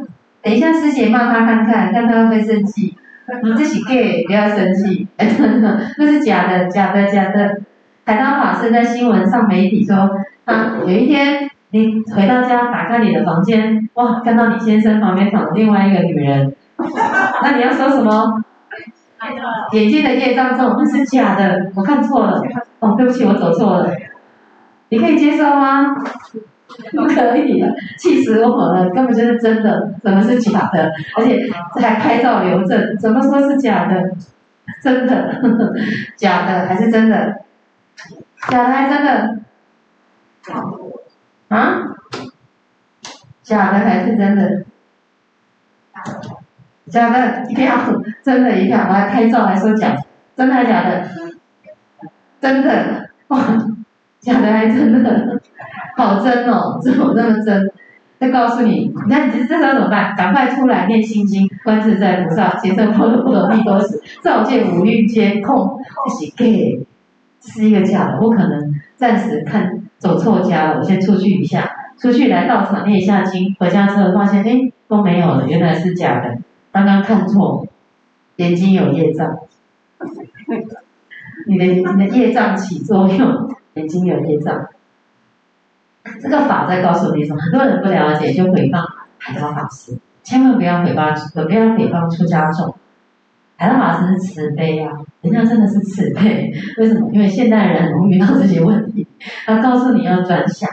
等一下师姐骂他看看，看他会不会生气。你这是 gay，不要生气，真的，那是假的，假的，假的。海涛法师在新闻上媒体说，啊，有一天你回到家，打开你的房间，哇，看到你先生旁边躺着另外一个女人，那你要说什么？眼睛的业障重，那是假的，我看错了，哦，对不起，我走错了。你可以接受吗？不可以，气死我了！根本就是真的，怎么是假的？而且还拍照留证，怎么说是假的？真的，呵 呵假的还是真的？假的还是真的？啊？假的还是真的？假的，一票，真的，一票，我还拍照还说假，真的还是假的？真的，哇，假的还是真的？好真哦，怎么那么真？再告诉你，那你这这时候怎么办？赶快出来念心经，观自在菩萨，行深般若波罗蜜多时，照见五蕴皆空，这是假，是一个假的，我可能。暂时看走错家了，我先出去一下，出去来道场念一下经，回家之后发现哎都没有了，原来是假的，刚刚看错，眼睛有业障，你的你的业障起作用，眼睛有业障。这个法在告诉你什么？很多人不了解，就诽谤海涛法师，千万不要诽谤，不要诽谤出家众。海涛法师是慈悲啊，人家真的是慈悲。为什么？因为现代人很容易遇到这些问题。他告诉你要转想，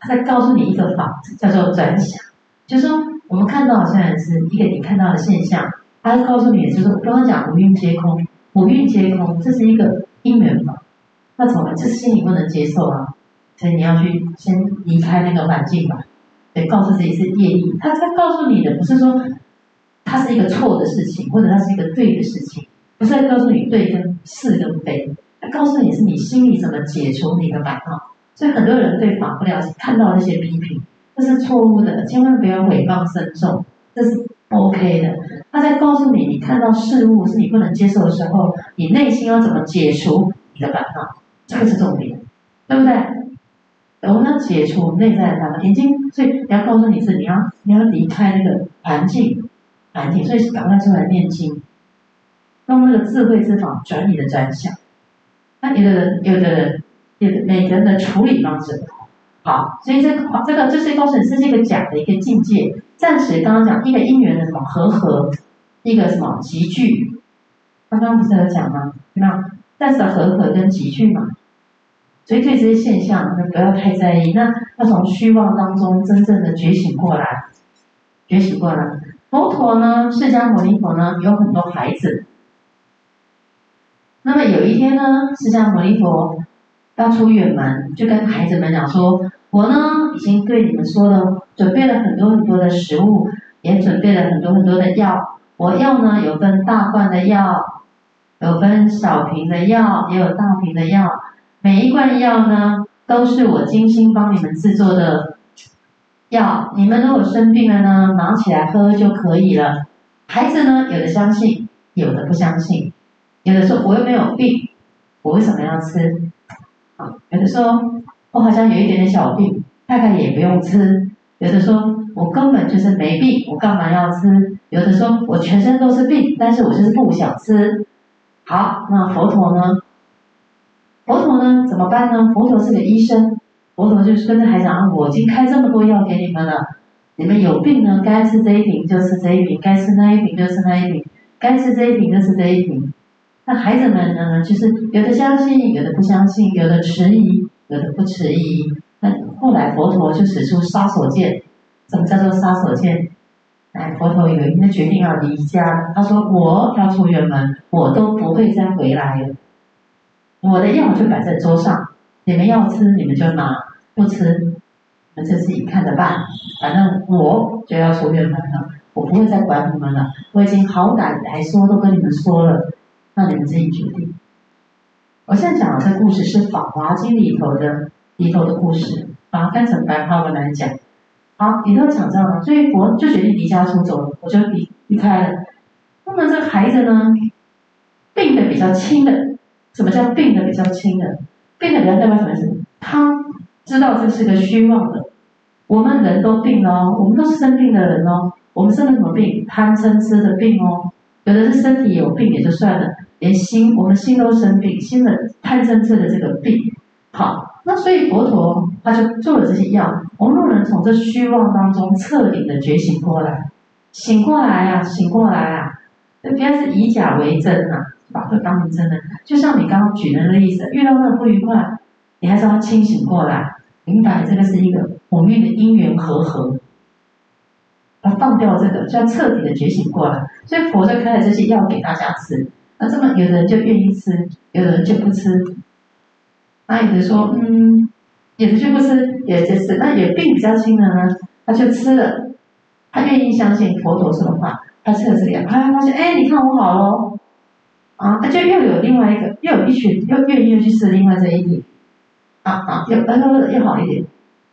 他在告诉你一个法，叫做转想。就是说，我们看到虽然是一个你看到的现象，他告诉你，就是我刚刚讲五蕴皆空，五蕴皆空，这是一个因缘法。那怎么？这是心里不能接受啊。所以你要去先离开那个环境吧，对，告诉自己是业力。他在告诉你的不是说，它是一个错的事情，或者它是一个对的事情，不是在告诉你对跟是跟非，它告诉你是你心里怎么解除你的烦恼。所以很多人对法不了，看到那些批评，这是错误的，千万不要诽谤僧众，这是 OK 的。他在告诉你，你看到事物是你不能接受的时候，你内心要怎么解除你的烦恼，这个是重点，对不对？我们要解除内在的烦恼，眼睛，所以你要告诉你是你要你要离开那个环境，环境，所以赶快出来念经，用那个智慧之法转你的转向。那有的人，有的人，有的每个人的处理方式不同好，所以这个这个就是告诉你是一个假的一个境界。暂时刚刚讲一个因缘的什么和合，一个什么集聚，刚刚不是有讲吗？那暂时的和合跟集聚嘛。所以对这些现象，那不要太在意。那要从虚妄当中真正的觉醒过来，觉醒过来。佛陀呢，释迦牟尼佛呢，有很多孩子。那么有一天呢，释迦牟尼佛要出远门，就跟孩子们讲说：“我呢，已经对你们说了，准备了很多很多的食物，也准备了很多很多的药。我药呢，有分大罐的药，有分小瓶的药，也有大瓶的药。”每一罐药呢，都是我精心帮你们制作的药。你们如果生病了呢，拿起来喝就可以了。孩子呢，有的相信，有的不相信。有的说我又没有病，我为什么要吃？有的说我好像有一点点小病，大概也不用吃。有的说我根本就是没病，我干嘛要吃？有的说我全身都是病，但是我就是不想吃。好，那佛陀呢？佛陀呢？怎么办呢？佛陀是个医生，佛陀就是跟着孩子讲：我已经开这么多药给你们了，你们有病呢，该吃这一瓶就吃这一瓶，该吃那一瓶就吃那一瓶，该吃这一瓶就吃这一瓶。那孩子们呢？就是有的相信，有的不相信，有的迟疑，有的不迟疑。那后来佛陀就使出杀手锏，什么叫做杀手锏？哎，佛陀有一天决定要离家，他说：我要出远门，我都不会再回来了。我的药就摆在桌上，你们要吃你们就拿，不吃，你们就自己看着办。反正我就要出院门了，我不会再管你们了。我已经好歹来说都跟你们说了，那你们自己决定。我现在讲的这故事是《法华经》里头的里头的故事，把它翻成白话文来讲。好，里头讲到了，所以佛就决定离家出走了，我就离离开了。那么这个孩子呢，病的比较轻的。什么叫病的比较轻的？病的比较代表什么意思？他知道这是个虚妄的。我们人都病了哦，我们都是生病的人哦。我们生了什么病？贪嗔痴的病哦。有的是身体有病也就算了，连心，我们心都生病，心的贪嗔痴的这个病。好，那所以佛陀他就做了这些药，我们能从这虚妄当中彻底的觉醒过来，醒过来啊，醒过来啊，不要是以假为真呐、啊，把这当成真的。就像你刚刚举的那个例子，遇到那个不愉快，你还是要清醒过来，明白这个是一个我们的因缘和合。要放掉这个，就要彻底的觉醒过来。所以佛就开了这些药给大家吃。那这么有的人就愿意吃，有的人就不吃。那有的说，嗯，有的就不吃，有的就吃。那有病比较轻的呢，他就吃了，他愿意相信佛陀说的话，他吃了这个药，他发现，哎，你看我好喽，啊，他就又有另外一个，又有一群又愿意去吃另外这一点，啊啊，又呃又好一点。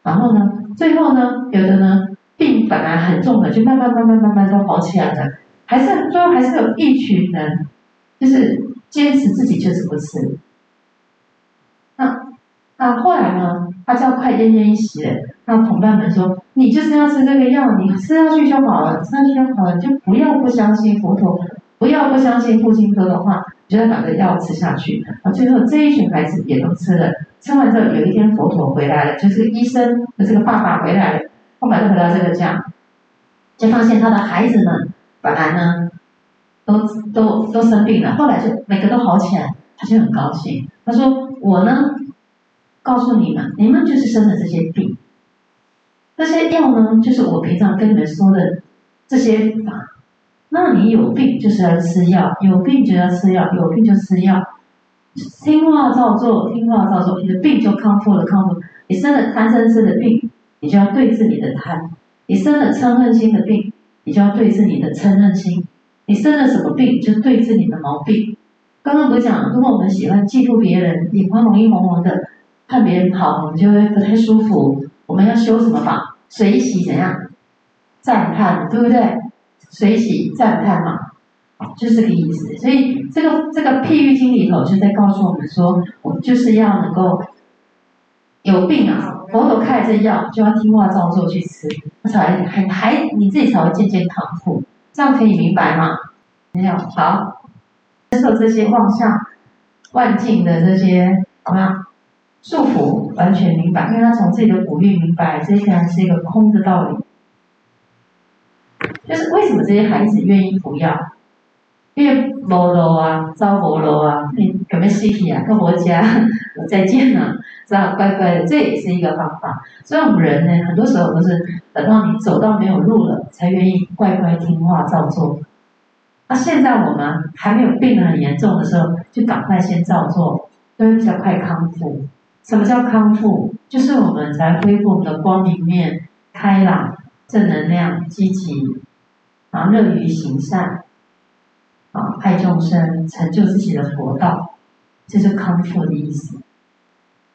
然后呢，最后呢，有的呢。病本来很重的，就慢慢慢慢慢慢都好起来了，还是最后还是有一群人，就是坚持自己就是不吃。那那后来呢？他就要快奄奄一息了。那同伴们说：“你就是要吃这个药，你吃下去就好了，吃下去就好了，就不要不相信佛陀，不要不相信父亲说的话，就要把这药吃下去。”啊，最后这一群孩子也都吃了。吃完之后，有一天佛陀回来了，就是医生的这个爸爸回来了。后来就回到这个家，就发现他的孩子们本来呢，都都都生病了，后来就每个都好起来，他就很高兴。他说：“我呢，告诉你们，你们就是生的这些病，这些药呢，就是我平常跟你们说的这些法。那你有病就是要吃药，有病就要吃药，有病就吃药，听话照做，听话照做，你的病就康复了，康复。你生了贪嗔痴的病。”你就要对治你的贪，你生了嗔恨心的病，你就要对治你的嗔恨心。你生了什么病，就对治你的毛病。刚刚不是讲，如果我们喜欢嫉妒别人，眼眶容易红红的，看别人好，我们就会不太舒服。我们要修什么法？随喜怎样？赞叹，对不对？随喜赞叹嘛，就是这个意思。所以这个这个譬喻经里头就在告诉我们说，我们就是要能够有病啊。佛陀开这药，就要听话照做去吃，才还还你自己才会渐渐康复，这样可以明白吗？没有好，接受这些妄想、万境的这些怎么样束缚，完全明白，因为他从自己的五蕴明白，这些然是一个空的道理。就是为什么这些孩子愿意服药？因为无路啊，走无路啊，你有没有死去啊？跟 我家再见了，只好乖乖的，这也是一个方法。所以我们人呢，很多时候都是等到你走到没有路了，才愿意乖乖听话照做。那现在我们还没有病得很严重的时候，就赶快先照做，都会比较快康复。什么叫康复？就是我们才恢复我们的光明面、开朗、正能量、积极，然后乐于行善。啊，爱众生，成就自己的佛道，这是康复的意思。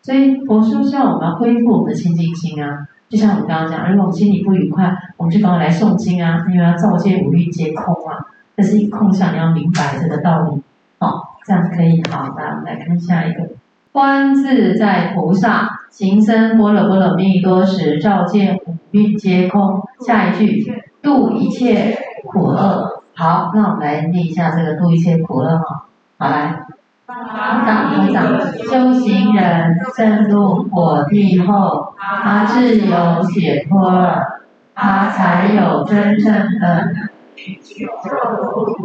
所以佛说希望我们恢复我们的清净心啊，就像我们刚刚讲，如果我们心里不愉快，我们就赶快来诵经啊，因为要照见五蕴皆空啊，这是一空相，你要明白这个道理。好，这样子可以。好，来我们来看下一个。观自在菩萨行深般若波罗蜜多时，照见五蕴皆空。下一句，度一切苦厄。好，那我们来念一下这个度一切苦厄哈。好来，当合掌，修行人证入果地后，他自有解脱了，他才有真正的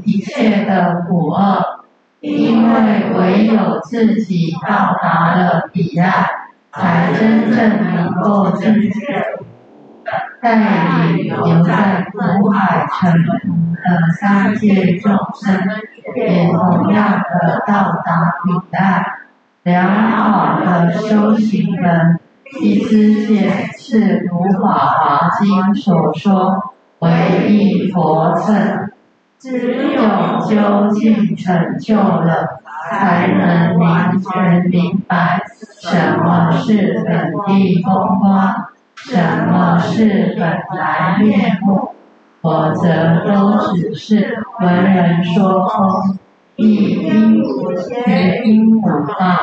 一切的苦厄，因为唯有自己到达了彼岸，才真正能够正确。带领留在苦海沉浮的三界众生，也同样的到达彼岸。良好的修行人，必知见是如《法华经》所说，唯一佛乘。只有究竟成就了，才能完全明白什么是本地风光。什么是本来面目？否则都只是闻人说空，亦应无觉应无大。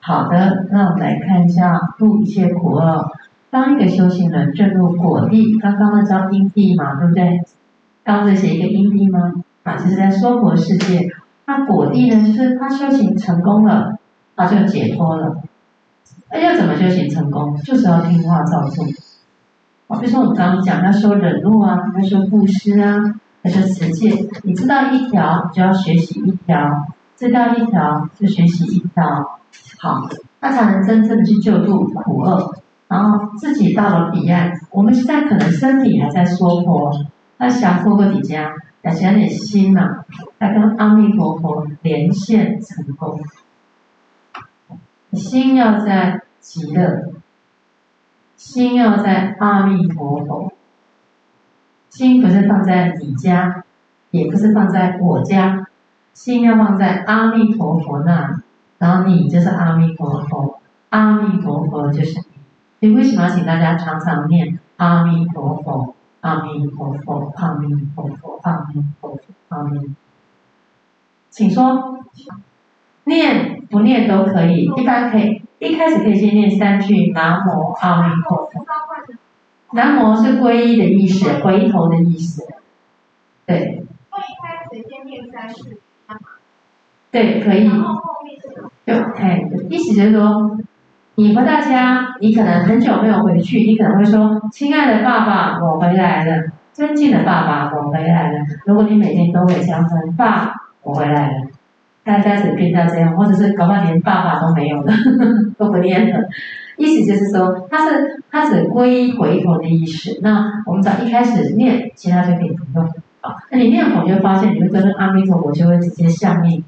好的，那我们来看一下度一切苦厄。当一个修行人进入果地，刚刚那叫因地嘛，对不对？刚才写一个因地吗？啊，就是在娑婆世界。那果地呢，就是他修行成功了，他就解脱了。那要怎么修行成功？就是要听话照做。啊，比如说我们刚刚讲要修忍辱啊，要修布施啊，要修持戒。你知道一条，就要学习一条；知道一条，就学习一条。好，那才能真正的去救度苦厄，然后自己到了彼岸。我们现在可能身体还在娑婆，那想过个底家，要想点心呐、啊，要跟阿弥陀佛连线成功。心要在极乐，心要在阿弥陀佛，心不是放在你家，也不是放在我家，心要放在阿弥陀佛那里。然后你就是阿弥陀佛，阿弥陀佛就是你。你为什么要请大家常常念阿弥陀佛？阿弥陀佛，阿弥陀佛，阿弥陀佛，阿弥。请说，念不念都可以，一般可以，一开始可以先念三句南无阿弥陀佛。南无是皈依的意思，回头的意思。对。那一开始先念三句。对，可以。就哎，意思就是说，你回到家，你可能很久没有回去，你可能会说：“亲爱的爸爸，我回来了。”尊敬的爸爸，我回来了。如果你每天都会这样说：“爸，我回来了。”大家只变到这样，或者是搞到连爸爸都没有了，都不念了。意思就是说，他是他是皈依回头的意思。那我们只要一开始念，其他就可以不用。啊，那你念佛就发现，你会跟着阿弥陀佛就会直接相应。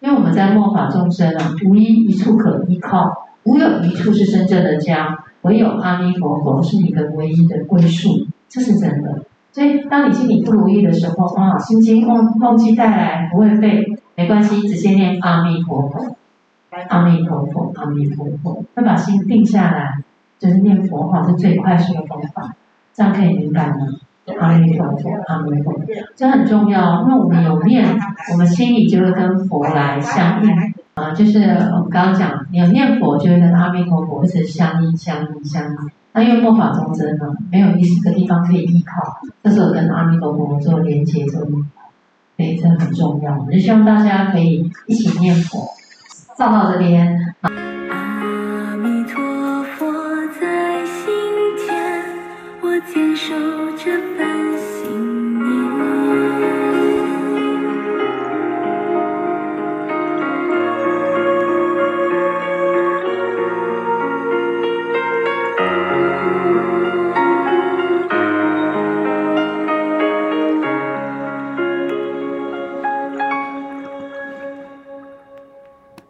因为我们在末法众生啊，无一一处可依靠，无有一处是真正的家，唯有阿弥陀佛是你的唯一的归宿，这是真的。所以，当你心里不如意的时候，啊，心经忘忘记带来，不会被，没关系，直接念阿弥陀佛，阿弥陀佛，阿弥陀佛，要把心定下来，就是念佛法是最快速的方法，这样可以明白吗？阿弥陀佛，阿弥陀佛，这很重要，因为我们有念，我们心里就会跟佛来相应啊。就是我们刚刚讲，你有念佛，就会跟阿弥陀佛一直相应、相应、相应。那因为末法众生呢，没有一个地方可以依靠，这时候跟阿弥陀佛做连接，做对这很重要。我就希望大家可以一起念佛，上到这边。